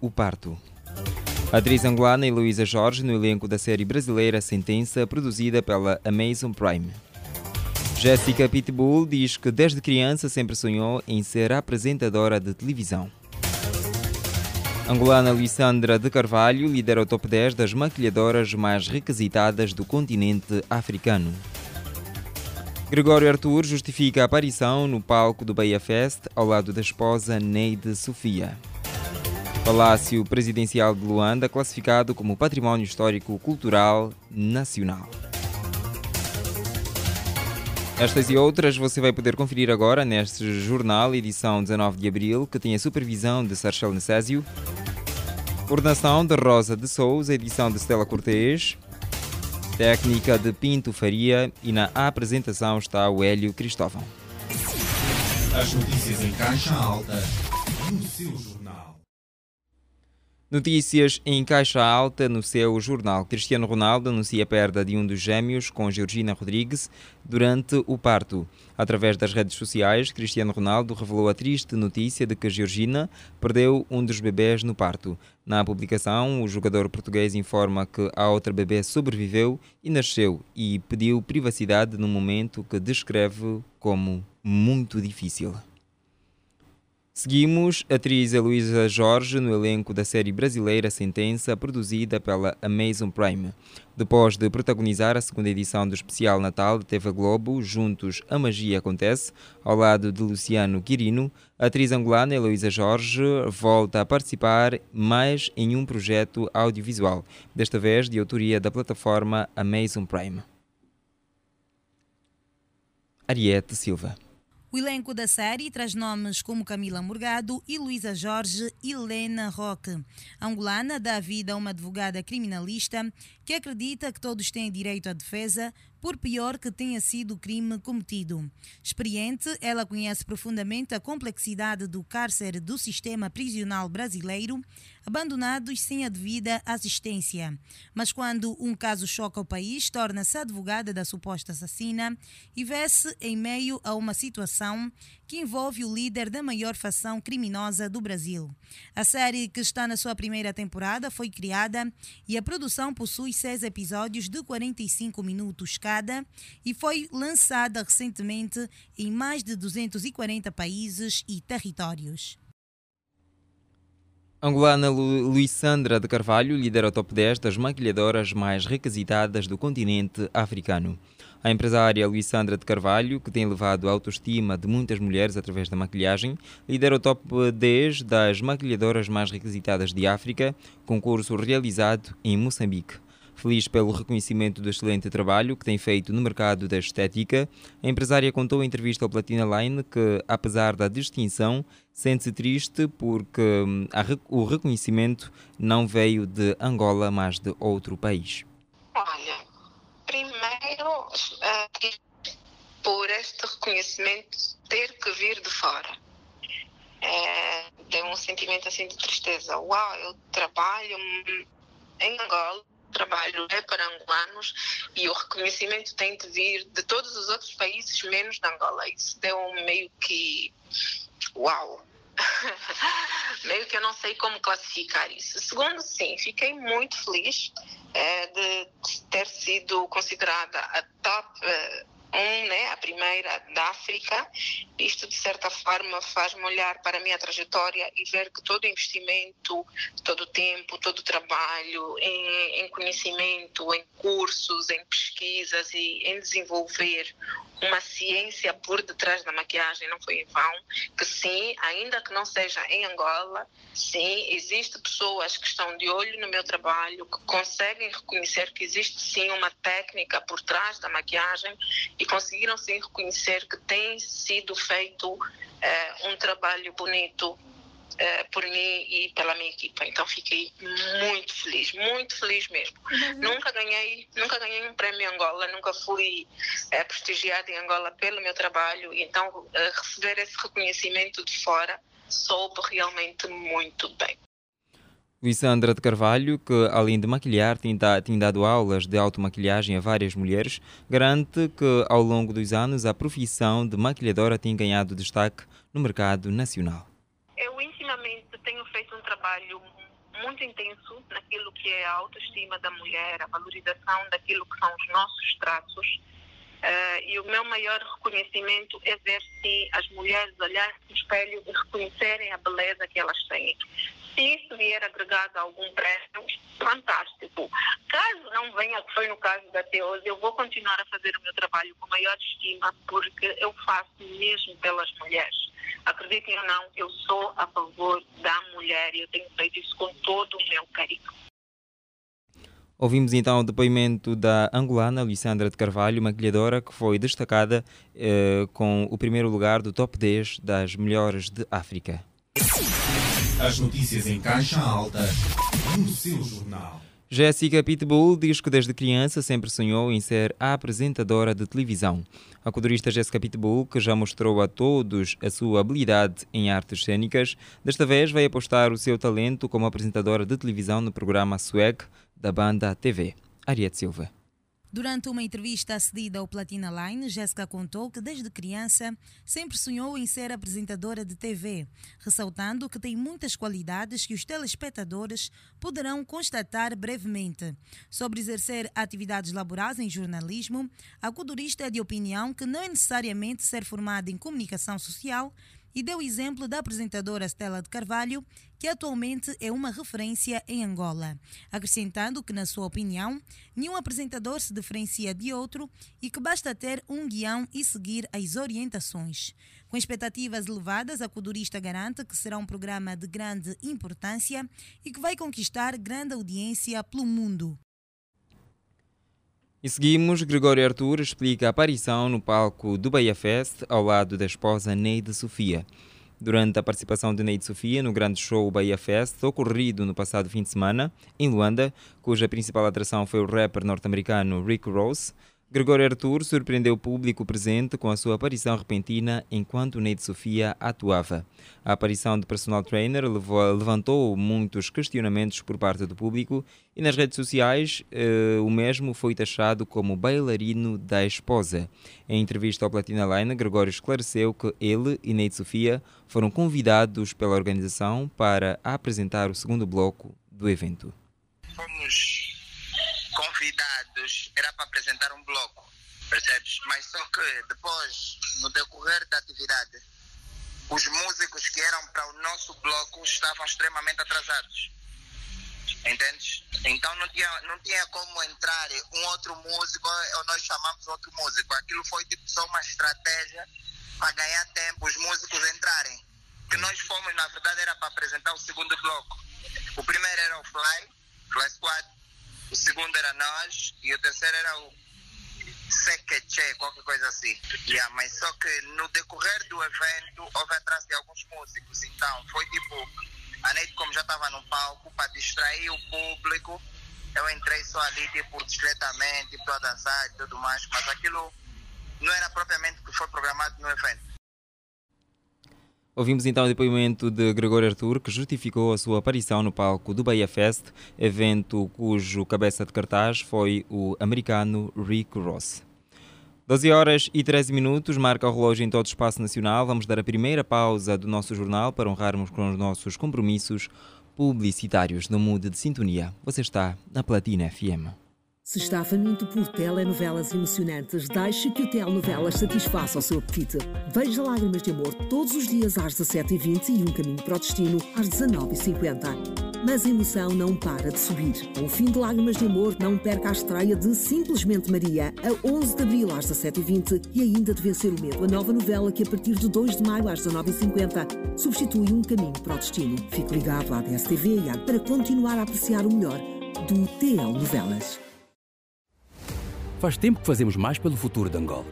o parto. Atriz angolana Heloísa Jorge no elenco da série brasileira Sentença, produzida pela Amazon Prime. Jéssica Pitbull diz que desde criança sempre sonhou em ser apresentadora de televisão. Angolana Luisandra de Carvalho lidera o top 10 das maquilhadoras mais requisitadas do continente africano. Gregório Arthur justifica a aparição no palco do Bahia Fest ao lado da esposa Neide Sofia. Palácio Presidencial de Luanda classificado como Património Histórico Cultural Nacional. Estas e outras você vai poder conferir agora neste jornal, edição 19 de abril, que tem a supervisão de Sarchel Necésio, coordenação de Rosa de Souza, edição de Stella Cortês, técnica de Pinto Faria e na apresentação está o Hélio Cristóvão. As notícias em caixa alta no seu jornal. Notícias em caixa alta no seu jornal. Cristiano Ronaldo anuncia a perda de um dos gêmeos com Georgina Rodrigues durante o parto. Através das redes sociais, Cristiano Ronaldo revelou a triste notícia de que Georgina perdeu um dos bebês no parto. Na publicação, o jogador português informa que a outra bebê sobreviveu e nasceu e pediu privacidade num momento que descreve como muito difícil. Seguimos a atriz Heloísa Jorge no elenco da série brasileira Sentença, produzida pela Amazon Prime. Depois de protagonizar a segunda edição do especial Natal de TV Globo, Juntos a Magia Acontece, ao lado de Luciano Quirino, a atriz angolana Heloísa Jorge volta a participar mais em um projeto audiovisual, desta vez de autoria da plataforma Amazon Prime. Ariete Silva o elenco da série traz nomes como Camila Morgado e Luísa Jorge e Helena Roque. A angolana dá vida a uma advogada criminalista que acredita que todos têm direito à defesa, por pior que tenha sido o crime cometido. Experiente, ela conhece profundamente a complexidade do cárcere do sistema prisional brasileiro, abandonados sem a devida assistência. Mas quando um caso choca o país, torna-se advogada da suposta assassina e vê-se em meio a uma situação que envolve o líder da maior facção criminosa do Brasil. A série, que está na sua primeira temporada, foi criada e a produção possui seis episódios de 45 minutos cada e foi lançada recentemente em mais de 240 países e territórios. Angolana Lu Luisandra de Carvalho lidera o top 10 das maquilhadoras mais requisitadas do continente africano. A empresária Luisandra de Carvalho, que tem levado a autoestima de muitas mulheres através da maquilhagem, lidera o top 10 das maquilhadoras mais requisitadas de África, concurso realizado em Moçambique. Feliz pelo reconhecimento do excelente trabalho que tem feito no mercado da estética, a empresária contou em entrevista ao Platina Line que, apesar da distinção, sente-se triste porque hum, o reconhecimento não veio de Angola, mas de outro país. Olha, primeiro, uh, por este reconhecimento ter que vir de fora. É, deu um sentimento assim de tristeza. Uau, eu trabalho em Angola, trabalho é para angolanos e o reconhecimento tem de vir de todos os outros países, menos de Angola. Isso deu um meio que. Uau! meio que eu não sei como classificar isso. Segundo, sim, fiquei muito feliz é, de ter sido considerada a top uh, um, né, a primeira da África. Isto, de certa forma, faz-me olhar para a minha trajetória e ver que todo investimento, todo o tempo, todo o trabalho em, em conhecimento, em cursos, em pesquisas e em desenvolver uma ciência por detrás da maquiagem, não foi em vão, que sim, ainda que não seja em Angola, sim, existe pessoas que estão de olho no meu trabalho, que conseguem reconhecer que existe sim uma técnica por trás da maquiagem e conseguiram sim reconhecer que tem sido feito é, um trabalho bonito Uh, por mim e pela minha equipa. Então fiquei muito feliz, muito feliz mesmo. Uhum. Nunca ganhei, nunca ganhei um prémio em Angola, nunca fui uh, prestigiada em Angola pelo meu trabalho. Então uh, receber esse reconhecimento de fora soube realmente muito bem. Luísandra de Carvalho, que além de maquilhar tem, tem dado aulas de automaquilhagem a várias mulheres, garante que ao longo dos anos a profissão de maquilhadora tem ganhado destaque no mercado nacional trabalho muito intenso naquilo que é a autoestima da mulher, a valorização daquilo que são os nossos traços. Uh, e o meu maior reconhecimento é ver se as mulheres olharem no espelho e reconhecerem a beleza que elas têm. Se isso vier agregado a algum prémio, fantástico. Caso não venha, que foi no caso da Teose, eu vou continuar a fazer o meu trabalho com maior estima, porque eu faço mesmo pelas mulheres. Acreditem ou não, eu sou a favor da mulher e eu tenho feito isso com todo o meu carinho. Ouvimos então o depoimento da angolana Alessandra de Carvalho, maquilhadora que foi destacada eh, com o primeiro lugar do top 10 das melhores de África. As notícias em caixa alta no seu jornal. Jéssica Pitbull diz que desde criança sempre sonhou em ser a apresentadora de televisão. A colorista Jéssica Pitbull, que já mostrou a todos a sua habilidade em artes cênicas, desta vez vai apostar o seu talento como apresentadora de televisão no programa Swag da banda TV. Ariete Silva. Durante uma entrevista cedida ao Platina Line, Jéssica contou que desde criança sempre sonhou em ser apresentadora de TV, ressaltando que tem muitas qualidades que os telespectadores poderão constatar brevemente. Sobre exercer atividades laborais em jornalismo, a culturista é de opinião que não é necessariamente ser formada em comunicação social e deu exemplo da apresentadora Stella de Carvalho, que atualmente é uma referência em Angola, acrescentando que, na sua opinião, nenhum apresentador se diferencia de outro e que basta ter um guião e seguir as orientações. Com expectativas elevadas, a codurista garante que será um programa de grande importância e que vai conquistar grande audiência pelo mundo. E seguimos, Gregório Arthur explica a aparição no palco do Bahia Fest ao lado da esposa Neide Sofia. Durante a participação de Neide Sofia no grande show Bahia Fest, ocorrido no passado fim de semana, em Luanda, cuja principal atração foi o rapper norte-americano Rick Ross, Gregório Arthur surpreendeu o público presente com a sua aparição repentina enquanto Neide Sofia atuava. A aparição do personal trainer levou, levantou muitos questionamentos por parte do público e nas redes sociais eh, o mesmo foi taxado como bailarino da esposa. Em entrevista ao Platina Line, Gregório esclareceu que ele e Neide Sofia foram convidados pela organização para apresentar o segundo bloco do evento. Fomos convidados, era para apresentar um bloco, percebes? Mas só que depois, no decorrer da atividade, os músicos que eram para o nosso bloco estavam extremamente atrasados. Entendes? Então não tinha, não tinha como entrar um outro músico ou nós chamamos outro músico. Aquilo foi tipo só uma estratégia para ganhar tempo, os músicos entrarem. Que nós fomos, na verdade, era para apresentar o segundo bloco. O primeiro era o Fly, Fly Squad, o segundo era nós e o terceiro era o Sequeche, qualquer coisa assim. Yeah, mas só que no decorrer do evento houve atrás de alguns músicos, então foi tipo, a Neide como já estava no palco, para distrair o público, eu entrei só ali tipo discretamente, para dançar e tudo mais, mas aquilo não era propriamente o que foi programado no evento. Ouvimos então o depoimento de Gregório Arthur, que justificou a sua aparição no palco do Bahia Fest, evento cujo cabeça de cartaz foi o americano Rick Ross. 12 horas e 13 minutos, marca o relógio em todo o espaço nacional. Vamos dar a primeira pausa do nosso jornal para honrarmos com os nossos compromissos publicitários no Mude de Sintonia. Você está na Platina FM. Se está faminto por telenovelas emocionantes, deixe que o Telenovelas satisfaça o seu apetite. Veja Lágrimas de Amor todos os dias às 17h20 e Um Caminho para o Destino às 19h50. Mas a emoção não para de subir. Com o fim de Lágrimas de Amor, não perca a estreia de Simplesmente Maria, a 11 de abril às 17h20 e ainda de Vencer o Medo, a nova novela que a partir de 2 de maio às 19h50 substitui Um Caminho para o Destino. Fique ligado à DSTV e para continuar a apreciar o melhor do TL Novelas. Faz tempo que fazemos mais pelo futuro de Angola.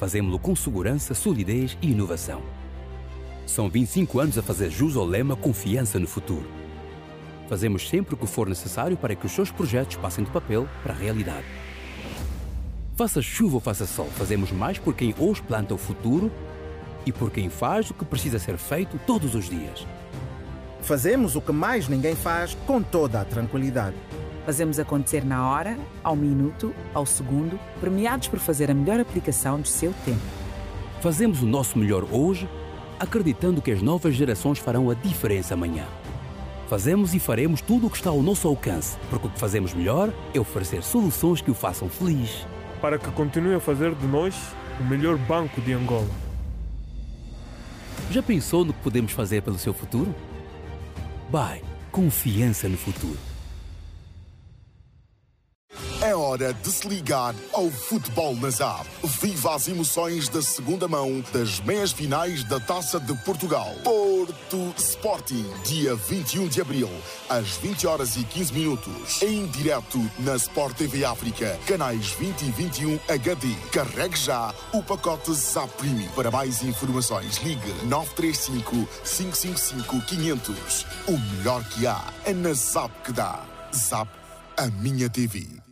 Fazemos-lo com segurança, solidez e inovação. São 25 anos a fazer jus ao lema Confiança no Futuro. Fazemos sempre o que for necessário para que os seus projetos passem do papel para a realidade. Faça chuva ou faça sol, fazemos mais por quem hoje planta o futuro e por quem faz o que precisa ser feito todos os dias. Fazemos o que mais ninguém faz com toda a tranquilidade. Fazemos acontecer na hora, ao minuto, ao segundo, premiados por fazer a melhor aplicação do seu tempo. Fazemos o nosso melhor hoje, acreditando que as novas gerações farão a diferença amanhã. Fazemos e faremos tudo o que está ao nosso alcance, porque o que fazemos melhor é oferecer soluções que o façam feliz. Para que continue a fazer de nós o melhor banco de Angola. Já pensou no que podemos fazer pelo seu futuro? Bye, confiança no futuro. Hora de se ligar ao futebol na ZAP. Viva as emoções da segunda mão das meias finais da Taça de Portugal. Porto Sporting, dia 21 de abril, às 20 horas e 15 minutos. Em direto na Sport TV África, canais 20 e 21 HD. Carregue já o pacote ZAP Premium. Para mais informações, ligue 935 555 500. O melhor que há é na ZAP que dá. ZAP, a minha TV.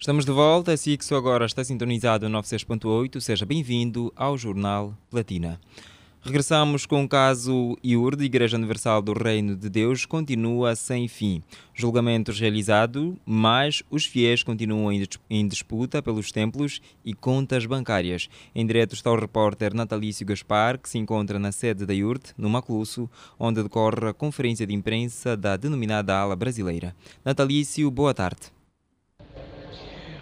Estamos de volta, assim que agora está sintonizado no 96.8, seja bem-vindo ao Jornal Platina. Regressamos com o caso IUR de Igreja Universal do Reino de Deus continua sem fim. Julgamentos realizados, mas os fiéis continuam em disputa pelos templos e contas bancárias. Em direto está o repórter Natalício Gaspar, que se encontra na sede da IURT, no Maclusso, onde decorre a conferência de imprensa da denominada ala brasileira. Natalício, boa tarde.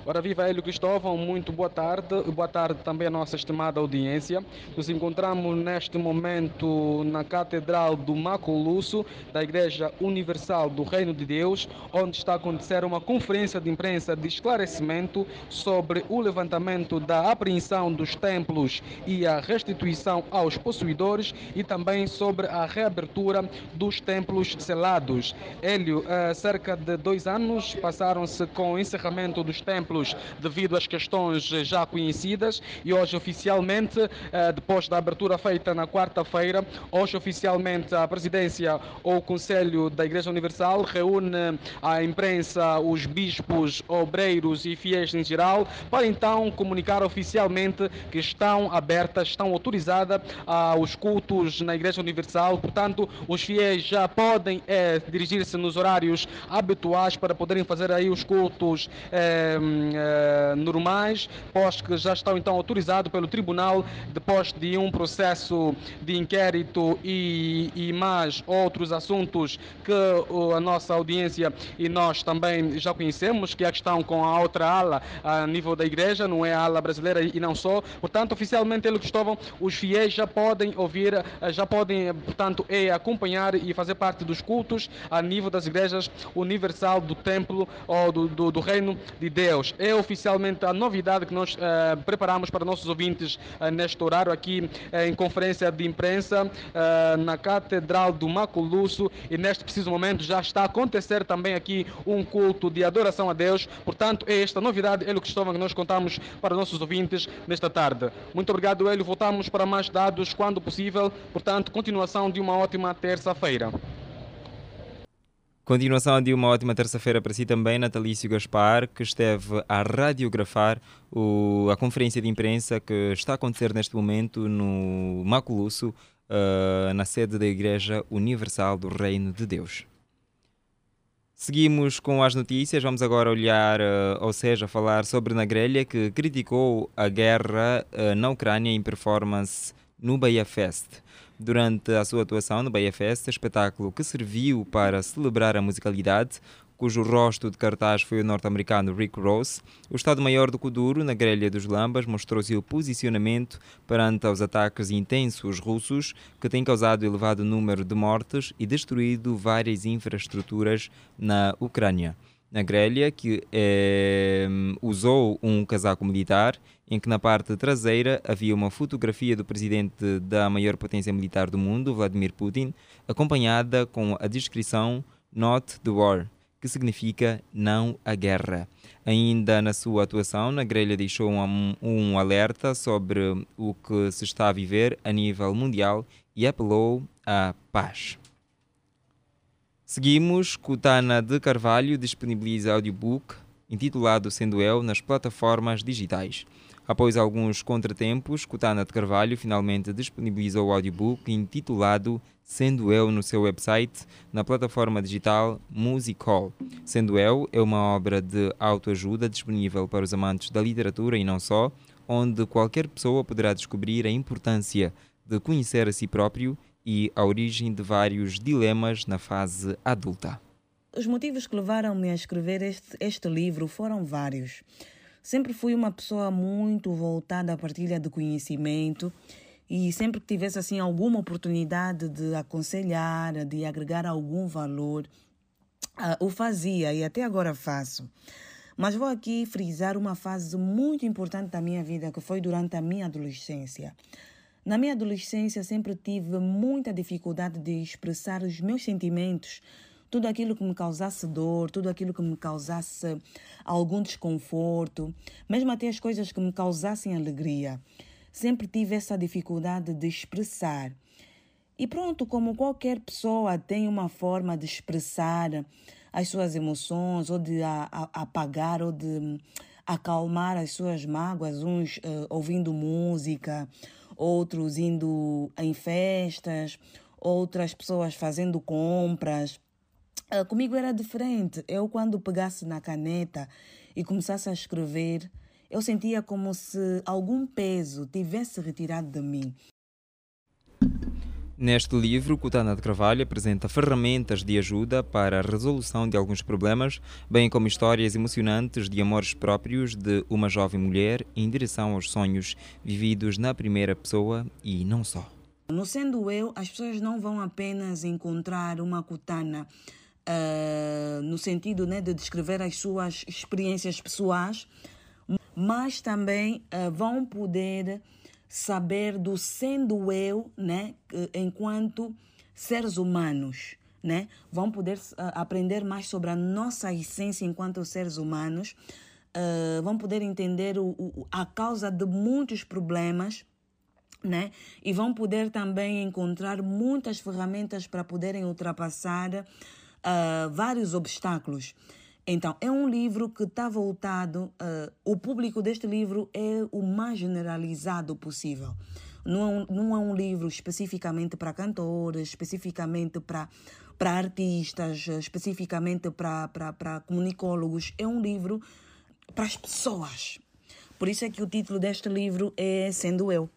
Ora, viva Hélio Cristóvão, muito boa tarde. Boa tarde também à nossa estimada audiência. Nos encontramos neste momento na Catedral do Macolusso, da Igreja Universal do Reino de Deus, onde está a acontecer uma conferência de imprensa de esclarecimento sobre o levantamento da apreensão dos templos e a restituição aos possuidores e também sobre a reabertura dos templos selados. Hélio, há cerca de dois anos passaram-se com o encerramento dos templos devido às questões já conhecidas. E hoje oficialmente, eh, depois da abertura feita na quarta-feira, hoje oficialmente a presidência ou o Conselho da Igreja Universal reúne a imprensa, os bispos, obreiros e fiéis em geral para então comunicar oficialmente que estão abertas, estão autorizadas os cultos na Igreja Universal, portanto os fiéis já podem é, dirigir-se nos horários habituais para poderem fazer aí os cultos eh, normais, pós que já estão então autorizados pelo tribunal depois de um processo de inquérito e, e mais outros assuntos que a nossa audiência e nós também já conhecemos, que é a questão com a outra ala a nível da igreja, não é a ala brasileira e não só. Portanto, oficialmente, ele Cristóvão, os fiéis já podem ouvir, eh, já podem, portanto, é, acompanhar e fazer parte dos cultos a nível das igrejas universal do templo ou do, do, do reino de Deus é oficialmente a novidade que nós uh, preparamos para nossos ouvintes uh, neste horário aqui uh, em conferência de imprensa na Catedral do Maculusso e neste preciso momento já está a acontecer também aqui um culto de adoração a Deus. Portanto, é esta novidade, Hélio Cristóvão, que nós contamos para nossos ouvintes nesta tarde. Muito obrigado, Hélio. Voltamos para mais dados quando possível. Portanto, continuação de uma ótima terça-feira. Continuação de uma ótima terça-feira para si também, Natalício Gaspar, que esteve a radiografar o, a conferência de imprensa que está a acontecer neste momento no Maculusso, uh, na sede da Igreja Universal do Reino de Deus. Seguimos com as notícias, vamos agora olhar, uh, ou seja, falar sobre Nagrelha, que criticou a guerra uh, na Ucrânia em performance no Bahia Fest durante a sua atuação no Bahia Fest, espetáculo que serviu para celebrar a musicalidade, cujo rosto de cartaz foi o norte-americano Rick Ross, o Estado-Maior do Kuduro, na grelha dos Lambas, mostrou seu posicionamento perante os ataques intensos russos que têm causado elevado número de mortes e destruído várias infraestruturas na Ucrânia na grelha, que eh, usou um casaco militar, em que na parte traseira havia uma fotografia do presidente da maior potência militar do mundo, Vladimir Putin, acompanhada com a descrição Not the War, que significa não a guerra. Ainda na sua atuação, na grelha deixou um, um alerta sobre o que se está a viver a nível mundial e apelou à paz. Seguimos, Cutana de Carvalho disponibiliza audiobook intitulado Sendo Eu nas plataformas digitais. Após alguns contratempos, Cutana de Carvalho finalmente disponibilizou o audiobook intitulado Sendo Eu no seu website, na plataforma digital Music Hall. Sendo Eu é uma obra de autoajuda disponível para os amantes da literatura e não só, onde qualquer pessoa poderá descobrir a importância de conhecer a si próprio e a origem de vários dilemas na fase adulta. Os motivos que levaram-me a escrever este, este livro foram vários. Sempre fui uma pessoa muito voltada à partilha de conhecimento e sempre que tivesse assim alguma oportunidade de aconselhar, de agregar algum valor, uh, o fazia e até agora faço. Mas vou aqui frisar uma fase muito importante da minha vida, que foi durante a minha adolescência. Na minha adolescência, sempre tive muita dificuldade de expressar os meus sentimentos, tudo aquilo que me causasse dor, tudo aquilo que me causasse algum desconforto, mesmo até as coisas que me causassem alegria. Sempre tive essa dificuldade de expressar. E pronto, como qualquer pessoa tem uma forma de expressar as suas emoções, ou de apagar, ou de acalmar as suas mágoas, uns uh, ouvindo música, outros indo em festas, outras pessoas fazendo compras. Uh, comigo era diferente. Eu, quando pegasse na caneta e começasse a escrever, eu sentia como se algum peso tivesse retirado de mim. Neste livro, Cutana de Carvalho apresenta ferramentas de ajuda para a resolução de alguns problemas, bem como histórias emocionantes de amores próprios de uma jovem mulher em direção aos sonhos vividos na primeira pessoa e não só. No sendo eu, as pessoas não vão apenas encontrar uma Cutana uh, no sentido né, de descrever as suas experiências pessoais, mas também uh, vão poder saber do sendo eu, né, enquanto seres humanos, né? Vão poder uh, aprender mais sobre a nossa essência enquanto seres humanos, uh, vão poder entender o, o, a causa de muitos problemas, né? E vão poder também encontrar muitas ferramentas para poderem ultrapassar uh, vários obstáculos. Então, é um livro que está voltado, uh, o público deste livro é o mais generalizado possível. Não é um, não é um livro especificamente para cantores, especificamente para, para artistas, especificamente para, para, para comunicólogos. É um livro para as pessoas. Por isso é que o título deste livro é Sendo Eu.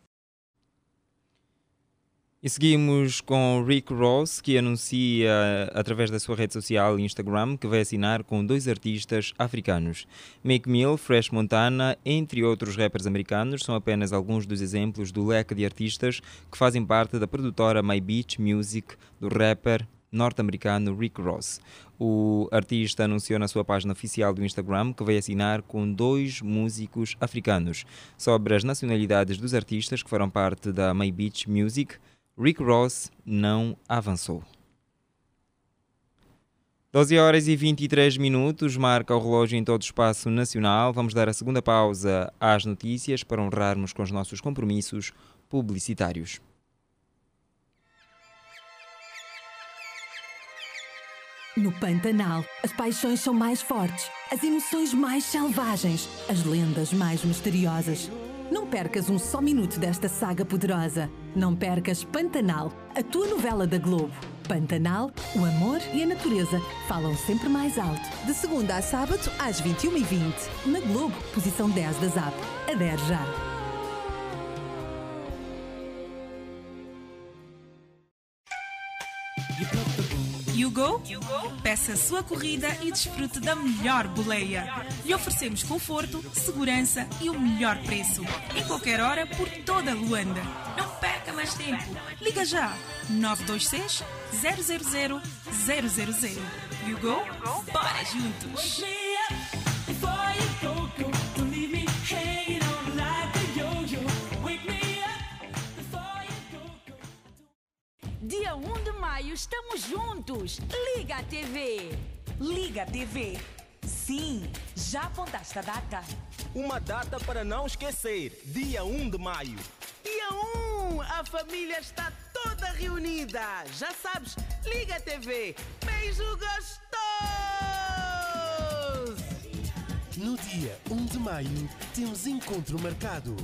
E seguimos com Rick Ross, que anuncia através da sua rede social Instagram que vai assinar com dois artistas africanos. Meek Mill, Fresh Montana, entre outros rappers americanos, são apenas alguns dos exemplos do leque de artistas que fazem parte da produtora My Beach Music do rapper norte-americano Rick Ross. O artista anunciou na sua página oficial do Instagram que vai assinar com dois músicos africanos. Sobre as nacionalidades dos artistas que foram parte da My Beach Music, Rick Ross não avançou. 12 horas e 23 minutos, marca o relógio em todo o espaço nacional. Vamos dar a segunda pausa às notícias para honrarmos com os nossos compromissos publicitários. No Pantanal, as paixões são mais fortes, as emoções mais selvagens, as lendas mais misteriosas. Não percas um só minuto desta saga poderosa. Não percas Pantanal, a tua novela da Globo. Pantanal, o amor e a natureza falam sempre mais alto. De segunda a sábado, às 21h20. Na Globo, posição 10 da ZAP. Adere já. You put the boom You go? Peça a sua corrida e desfrute da melhor boleia. Lhe oferecemos conforto, segurança e o melhor preço. Em qualquer hora, por toda Luanda. Não perca mais tempo. Liga já. 926 000 000. You go? Bora juntos! 1 de maio estamos juntos. Liga a TV. Liga a TV. Sim, já apontaste a data? Uma data para não esquecer. Dia 1 de maio. Dia 1, a família está toda reunida. Já sabes, liga a TV. Beijo gostoso! No dia 1 de maio, temos encontro marcado.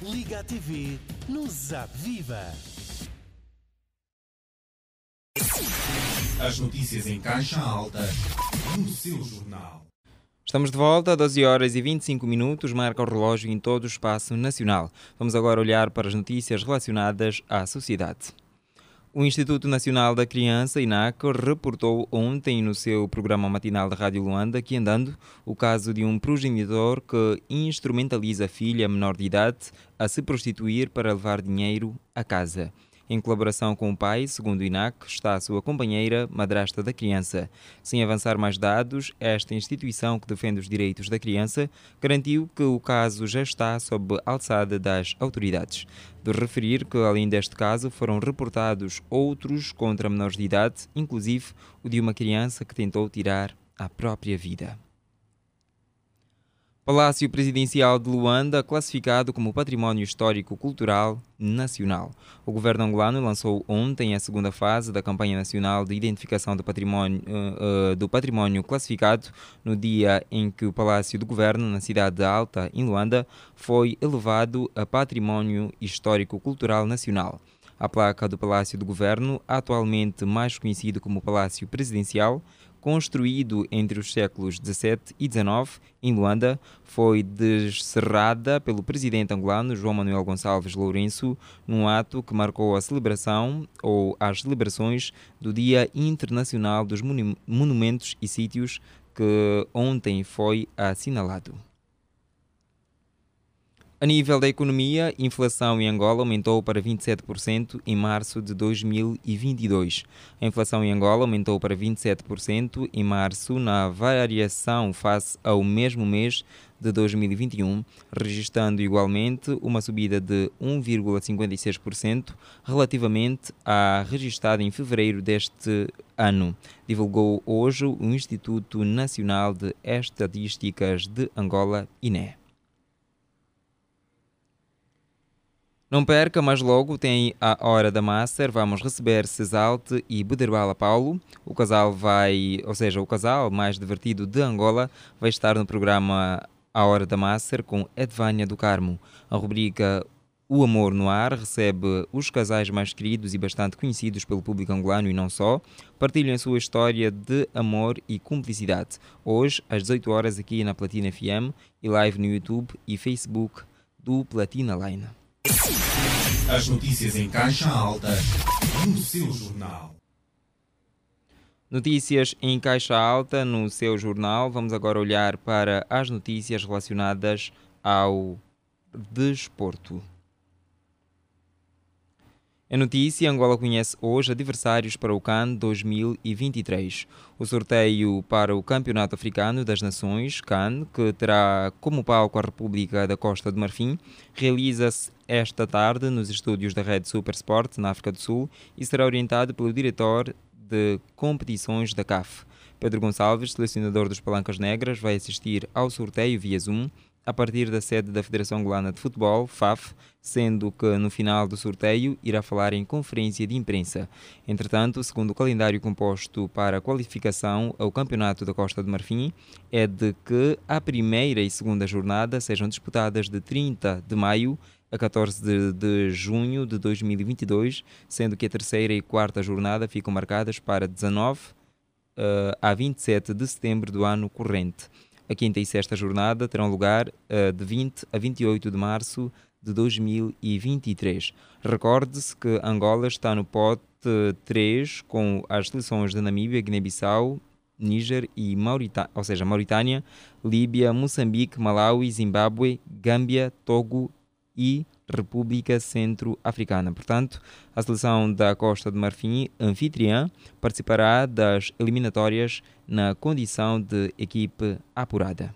Liga a TV no Zap Viva. As notícias em caixa alta no seu jornal. Estamos de volta, 12 horas e 25 minutos, marca o relógio em todo o espaço nacional. Vamos agora olhar para as notícias relacionadas à sociedade. O Instituto Nacional da Criança, INAC, reportou ontem no seu programa matinal da Rádio Luanda que andando o caso de um progenitor que instrumentaliza a filha menor de idade a se prostituir para levar dinheiro a casa. Em colaboração com o pai, segundo o INAC, está a sua companheira, madrasta da criança. Sem avançar mais dados, esta instituição que defende os direitos da criança garantiu que o caso já está sob alçada das autoridades. De referir que, além deste caso, foram reportados outros contra menores de idade, inclusive o de uma criança que tentou tirar a própria vida. Palácio Presidencial de Luanda, classificado como Património Histórico-Cultural Nacional. O governo angolano lançou ontem a segunda fase da campanha nacional de identificação do património, uh, do património classificado, no dia em que o Palácio do Governo, na cidade de Alta, em Luanda, foi elevado a Património Histórico-Cultural Nacional. A placa do Palácio do Governo, atualmente mais conhecido como Palácio Presidencial, construído entre os séculos XVII e XIX em Luanda, foi descerrada pelo presidente angolano João Manuel Gonçalves Lourenço num ato que marcou a celebração ou as celebrações do Dia Internacional dos Monumentos e Sítios que ontem foi assinalado. A nível da economia, inflação em Angola aumentou para 27% em março de 2022. A inflação em Angola aumentou para 27% em março, na variação face ao mesmo mês de 2021, registrando igualmente uma subida de 1,56% relativamente à registrada em fevereiro deste ano, divulgou hoje o Instituto Nacional de Estatísticas de Angola, INE. Não perca, mas logo tem a Hora da Master. Vamos receber Cesalte e Buderbala Paulo. O casal vai, ou seja, o casal mais divertido de Angola, vai estar no programa A Hora da Master com Edvânia do Carmo. A rubrica O Amor no Ar recebe os casais mais queridos e bastante conhecidos pelo público angolano e não só. Partilham a sua história de amor e cumplicidade. Hoje, às 18 horas, aqui na Platina FM e live no YouTube e Facebook do Platina Line. As notícias em caixa alta no seu jornal. Notícias em caixa alta no seu jornal. Vamos agora olhar para as notícias relacionadas ao desporto. A notícia: Angola conhece hoje adversários para o CAN 2023. O sorteio para o Campeonato Africano das Nações, CAN, que terá como palco a República da Costa do Marfim, realiza-se esta tarde nos estúdios da Rede Super Sport, na África do Sul, e será orientado pelo diretor de competições da CAF. Pedro Gonçalves, selecionador dos Palancas Negras, vai assistir ao sorteio via Zoom a partir da sede da Federação Angolana de Futebol, FAF, sendo que no final do sorteio irá falar em conferência de imprensa. Entretanto, segundo o calendário composto para a qualificação ao Campeonato da Costa do Marfim, é de que a primeira e segunda jornada sejam disputadas de 30 de maio a 14 de, de, junho de 2022, sendo que a terceira e quarta jornada ficam marcadas para 19 uh, a 27 de setembro do ano corrente. A quinta e sexta jornada terão lugar uh, de 20 a 28 de março de 2023. Recorde-se que Angola está no pote 3 com as seleções de Namíbia, Guiné-Bissau, Níger e Mauritânia, ou seja, Mauritânia, Líbia, Moçambique, Malawi, Zimbábue, Gâmbia, Togo e República Centro-Africana. Portanto, a seleção da Costa de Marfim, anfitriã, participará das eliminatórias na condição de equipe apurada.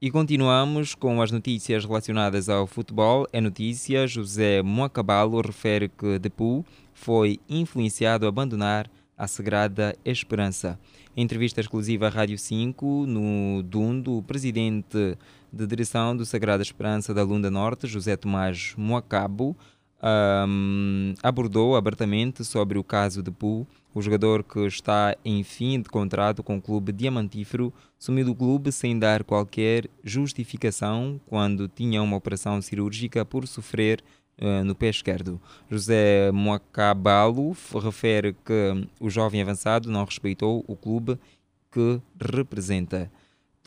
E continuamos com as notícias relacionadas ao futebol. É notícia: José Moacabalo refere que Depu foi influenciado a abandonar a Sagrada Esperança. Em entrevista exclusiva à Rádio 5, no Dundo, o presidente de direção do Sagrada Esperança da Lunda Norte, José Tomás Moacabo, um, abordou abertamente sobre o caso de Pu, o jogador que está em fim de contrato com o clube diamantífero, sumiu do clube sem dar qualquer justificação quando tinha uma operação cirúrgica por sofrer uh, no pé esquerdo. José Moacabalo refere que o jovem avançado não respeitou o clube que representa.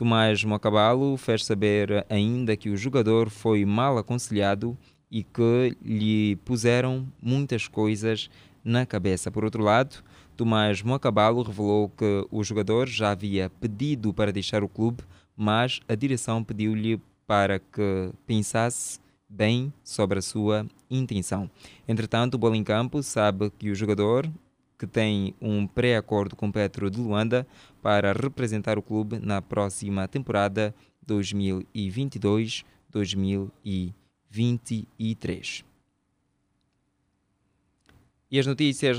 Tomás Mocabalo fez saber ainda que o jogador foi mal aconselhado e que lhe puseram muitas coisas na cabeça. Por outro lado, Tomás Mocabalo revelou que o jogador já havia pedido para deixar o clube, mas a direção pediu-lhe para que pensasse bem sobre a sua intenção. Entretanto, o Bola em Campo sabe que o jogador, que tem um pré-acordo com Petro de Luanda para representar o clube na próxima temporada 2022-2023. 23. E as notícias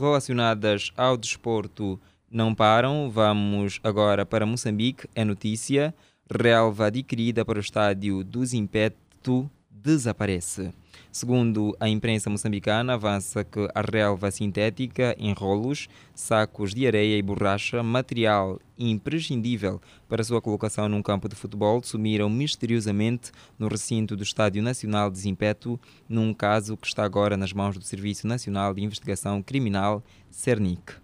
relacionadas ao desporto não param. Vamos agora para Moçambique. É notícia: relva adquirida para o estádio do Zimpeto desaparece. Segundo a imprensa moçambicana, avança que a relva sintética em rolos, sacos de areia e borracha, material imprescindível para sua colocação num campo de futebol, sumiram misteriosamente no recinto do Estádio Nacional de Zimpeto, num caso que está agora nas mãos do Serviço Nacional de Investigação Criminal, CERNIC.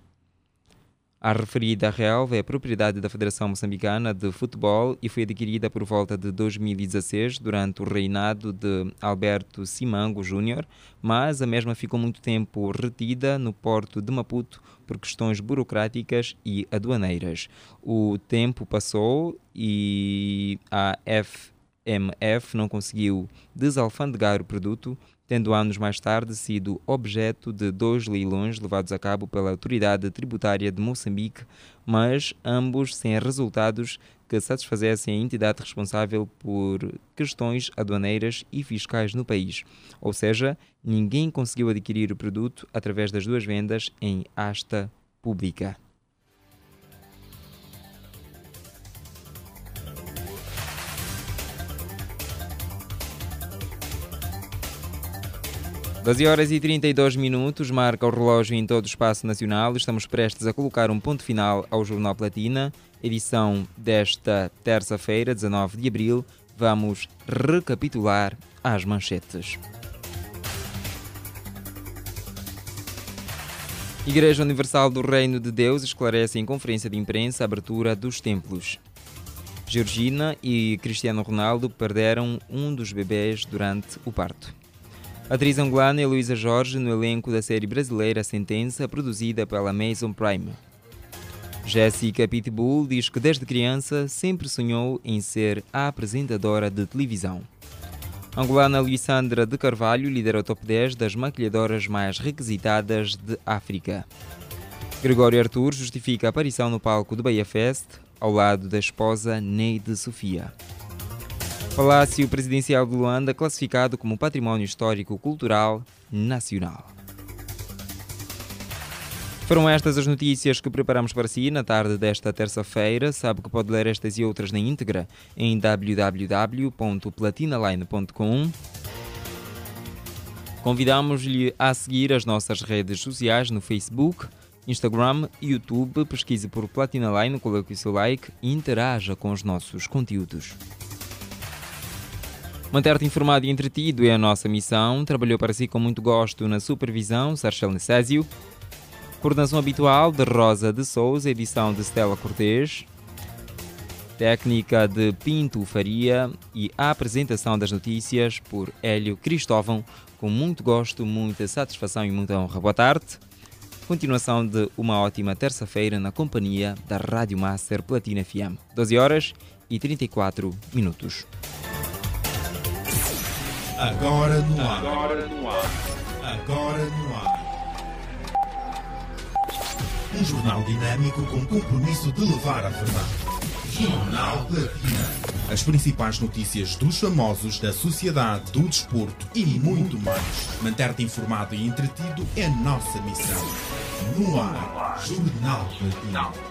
A referida relva é propriedade da Federação Moçambicana de Futebol e foi adquirida por volta de 2016 durante o reinado de Alberto Simango Júnior, mas a mesma ficou muito tempo retida no porto de Maputo por questões burocráticas e aduaneiras. O tempo passou e a FMF não conseguiu desalfandegar o produto tendo anos mais tarde sido objeto de dois leilões levados a cabo pela Autoridade Tributária de Moçambique, mas ambos sem resultados que satisfazessem a entidade responsável por questões aduaneiras e fiscais no país. Ou seja, ninguém conseguiu adquirir o produto através das duas vendas em asta pública. 12 horas e 32 minutos, marca o relógio em todo o espaço nacional. Estamos prestes a colocar um ponto final ao Jornal Platina, edição desta terça-feira, 19 de abril. Vamos recapitular as manchetes. Igreja Universal do Reino de Deus esclarece em conferência de imprensa a abertura dos templos. Georgina e Cristiano Ronaldo perderam um dos bebês durante o parto. Atriz angolana Heloísa Jorge no elenco da série brasileira Sentença, produzida pela Amazon Prime. Jéssica Pitbull diz que desde criança sempre sonhou em ser a apresentadora de televisão. angolana Luisandra de Carvalho lidera o top 10 das maquilhadoras mais requisitadas de África. Gregório Arthur justifica a aparição no palco do Bahia Fest ao lado da esposa Neide Sofia. Palácio Presidencial de Luanda classificado como Património Histórico Cultural Nacional. Foram estas as notícias que preparamos para si na tarde desta terça-feira. Sabe que pode ler estas e outras na íntegra em www.platinaline.com. Convidamos-lhe a seguir as nossas redes sociais no Facebook, Instagram e YouTube. Pesquise por Platina Line, coloque o seu like e interaja com os nossos conteúdos. Manter-te informado e entretido é a nossa missão. Trabalhou para si com muito gosto na supervisão, Sarchel Necésio. Coordenação habitual de Rosa de Souza, edição de Stella Cortês. Técnica de Pinto Faria e a apresentação das notícias por Hélio Cristóvão, com muito gosto, muita satisfação e muita honra. Boa tarde. Continuação de uma ótima terça-feira na companhia da Rádio Master Platina FM. 12 horas e 34 minutos. Agora no ar. Agora no ar. Agora no ar. Um jornal dinâmico com compromisso de levar a verdade. Jornal Platina. As principais notícias dos famosos, da sociedade, do desporto e muito mais. Manter-te informado e entretido é nossa missão. No ar, Jornal Platina.